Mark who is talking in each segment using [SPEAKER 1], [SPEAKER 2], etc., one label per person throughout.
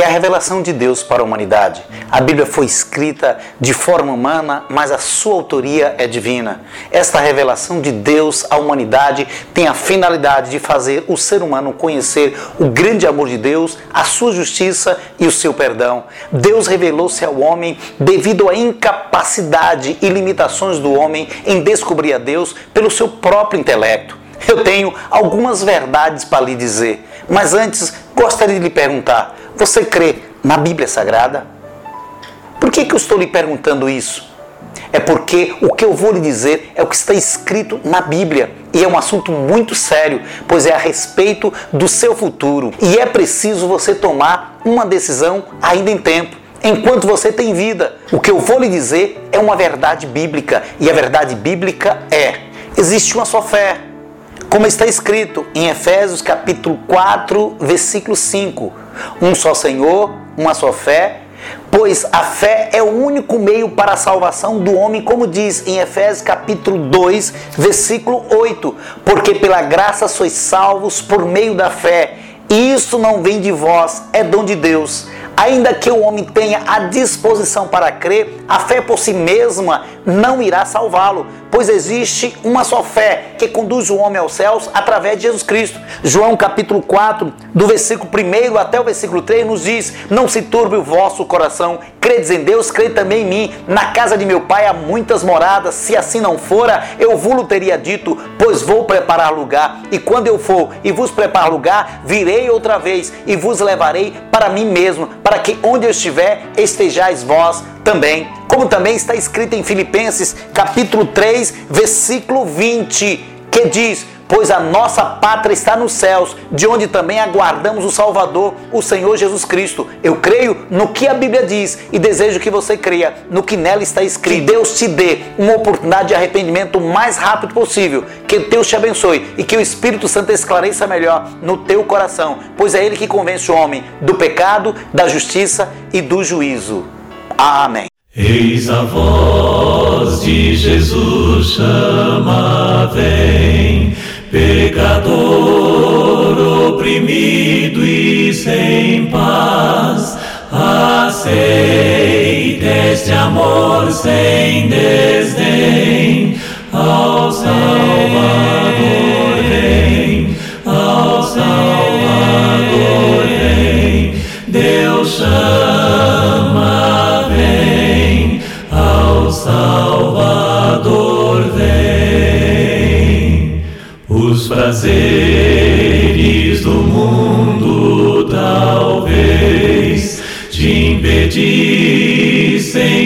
[SPEAKER 1] é a revelação de Deus para a humanidade. A Bíblia foi escrita de forma humana, mas a sua autoria é divina. Esta revelação de Deus à humanidade tem a finalidade de fazer o ser humano conhecer o grande amor de Deus, a sua justiça e o seu perdão. Deus revelou-se ao homem devido à incapacidade e limitações do homem em descobrir a Deus pelo seu próprio intelecto. Eu tenho algumas verdades para lhe dizer, mas antes gostaria de lhe perguntar: você crê na Bíblia Sagrada? Por que, que eu estou lhe perguntando isso? É porque o que eu vou lhe dizer é o que está escrito na Bíblia. E é um assunto muito sério, pois é a respeito do seu futuro. E é preciso você tomar uma decisão ainda em tempo, enquanto você tem vida. O que eu vou lhe dizer é uma verdade bíblica. E a verdade bíblica é: existe uma só fé. Como está escrito em Efésios capítulo 4, versículo 5 um só Senhor, uma só fé, pois a fé é o único meio para a salvação do homem, como diz em Efésios capítulo 2, versículo 8, porque pela graça sois salvos por meio da fé, isso não vem de vós, é dom de Deus. Ainda que o homem tenha a disposição para crer, a fé por si mesma não irá salvá-lo, pois existe uma só fé que conduz o homem aos céus através de Jesus Cristo. João capítulo 4, do versículo 1 até o versículo 3, nos diz: Não se turbe o vosso coração, credes em Deus, crede também em mim. Na casa de meu pai há muitas moradas, se assim não fora, eu vos teria dito, pois vou preparar lugar. E quando eu for e vos preparar lugar, virei outra vez e vos levarei para mim mesmo, para que onde eu estiver, estejais vós também, como também está escrito em Filipenses capítulo 3, versículo 20, que diz: Pois a nossa pátria está nos céus, de onde também aguardamos o Salvador, o Senhor Jesus Cristo. Eu creio no que a Bíblia diz e desejo que você creia no que nela está escrito. Que Deus te dê uma oportunidade de arrependimento o mais rápido possível. Que Deus te abençoe e que o Espírito Santo esclareça melhor no teu coração, pois é Ele que convence o homem do pecado, da justiça e do juízo. Amém.
[SPEAKER 2] Eis a voz de Jesus chama, vem, pecador oprimido e sem paz, aceita este amor sem desdém, ao prazeres do mundo talvez te impedissem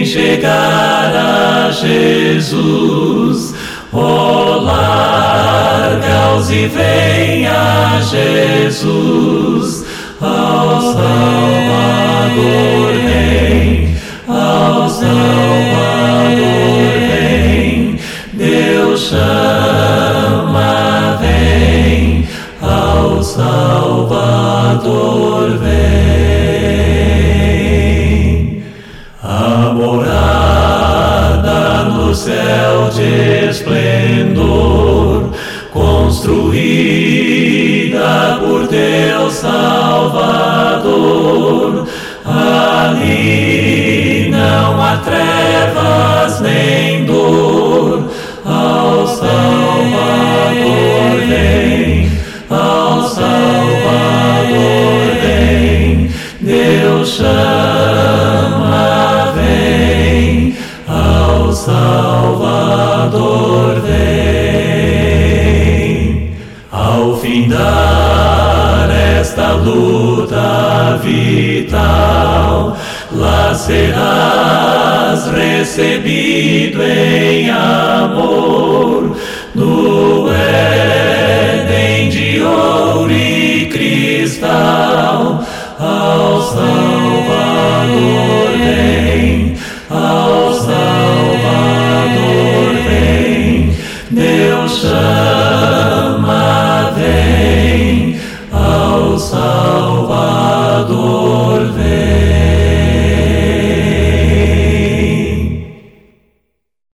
[SPEAKER 2] chegar a Jesus. Oh, larga-os e vem a Jesus, ao Salvador Salvador vem, a morada no céu de esplendor, construída por teu Salvador. Ali não há trevas nem Salvador vem. Ao findar esta luta vital, lá serás recebido em amor no Éden de ouro e cristal ao Salvador.